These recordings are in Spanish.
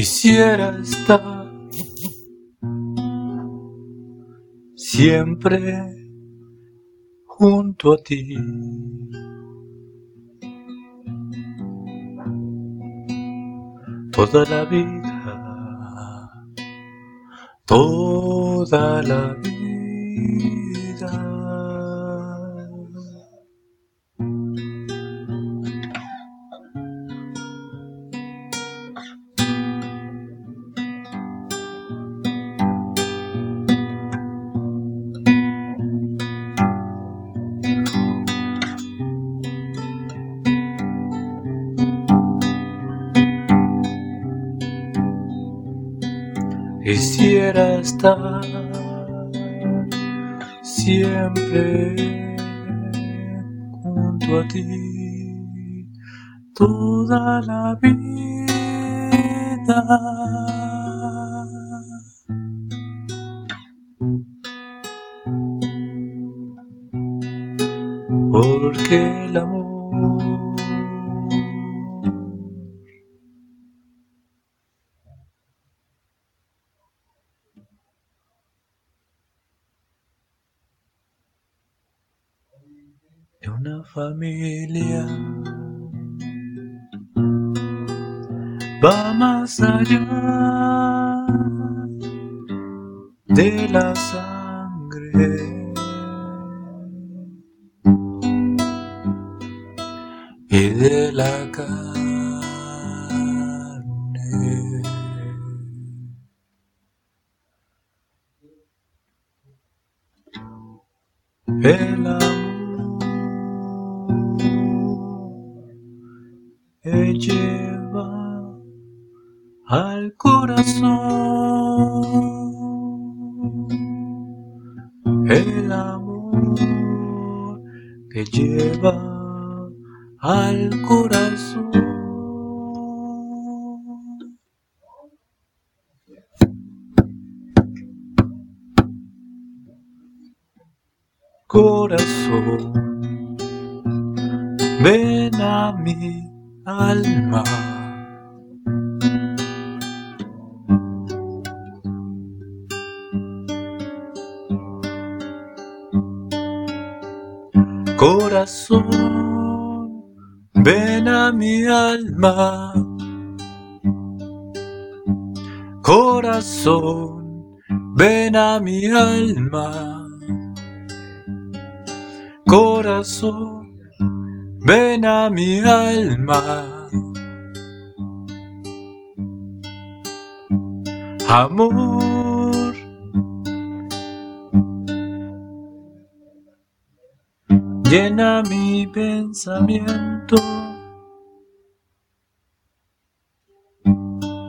Quisiera estar siempre junto a ti. Toda la vida, toda la vida. Quisiera estar siempre junto a ti toda la vida. Porque el amor de una familia va más allá de la sangre y de la carne. Al corazón. El amor que lleva al corazón. Corazón, ven a mi alma. Corazón, ven a mi alma. Corazón, ven a mi alma. Corazón, ven a mi alma. Amor, llena mi pensamiento.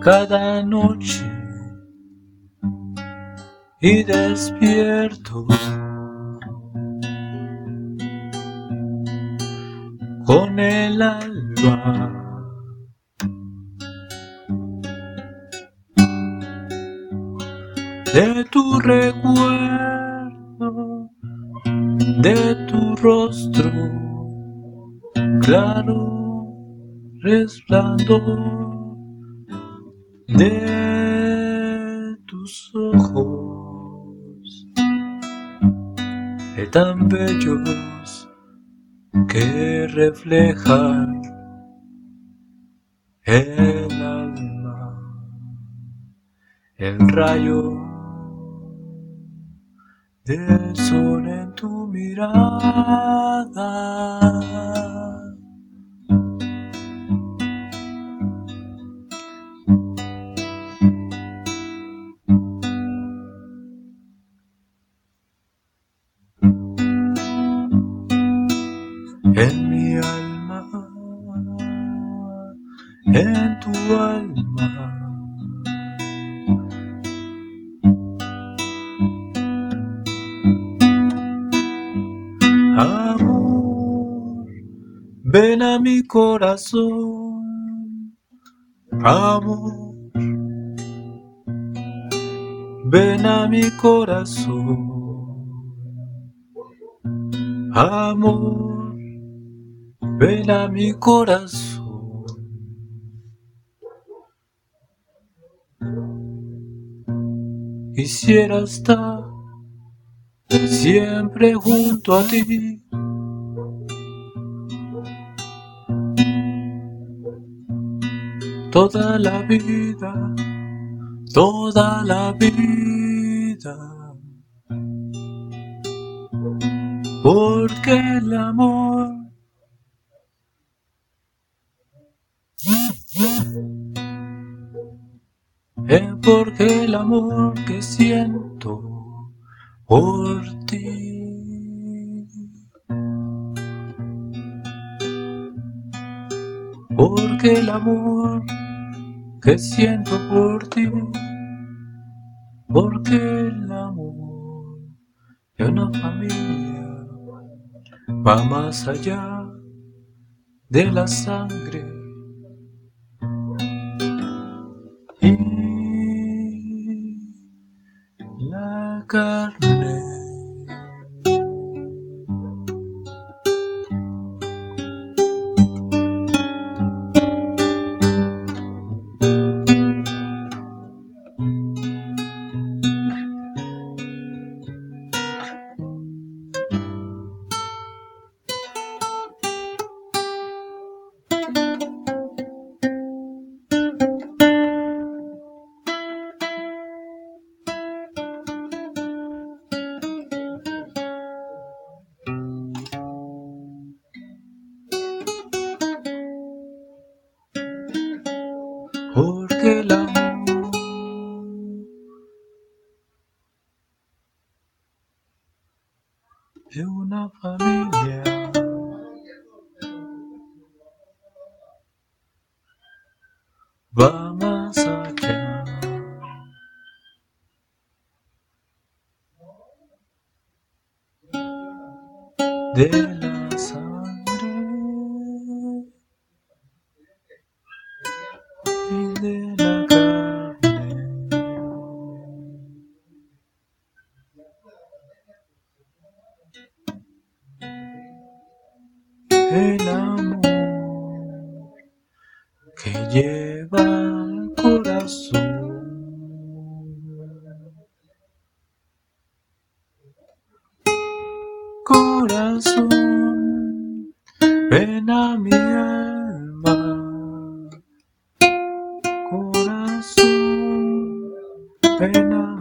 Cada noche y despierto con el alba. De tu recuerdo, de tu rostro, claro resplandor de tus ojos, tan bellos que reflejan el alma, el rayo del sol en tu mirada. En mi alma, en tu alma. Ven a mi corazón. Amor, ven a mi corazón. Amor, ven a mi corazón. quisiera estar siempre junto a ti. Toda la vida, toda la vida. Porque el amor es porque el amor que siento por ti. Porque el amor que siento por ti. Porque el amor de una familia va más allá de la sangre carne. Va más allá de la sangre y de la lleva al corazón. Corazón, ven a mi alma. Corazón, ven a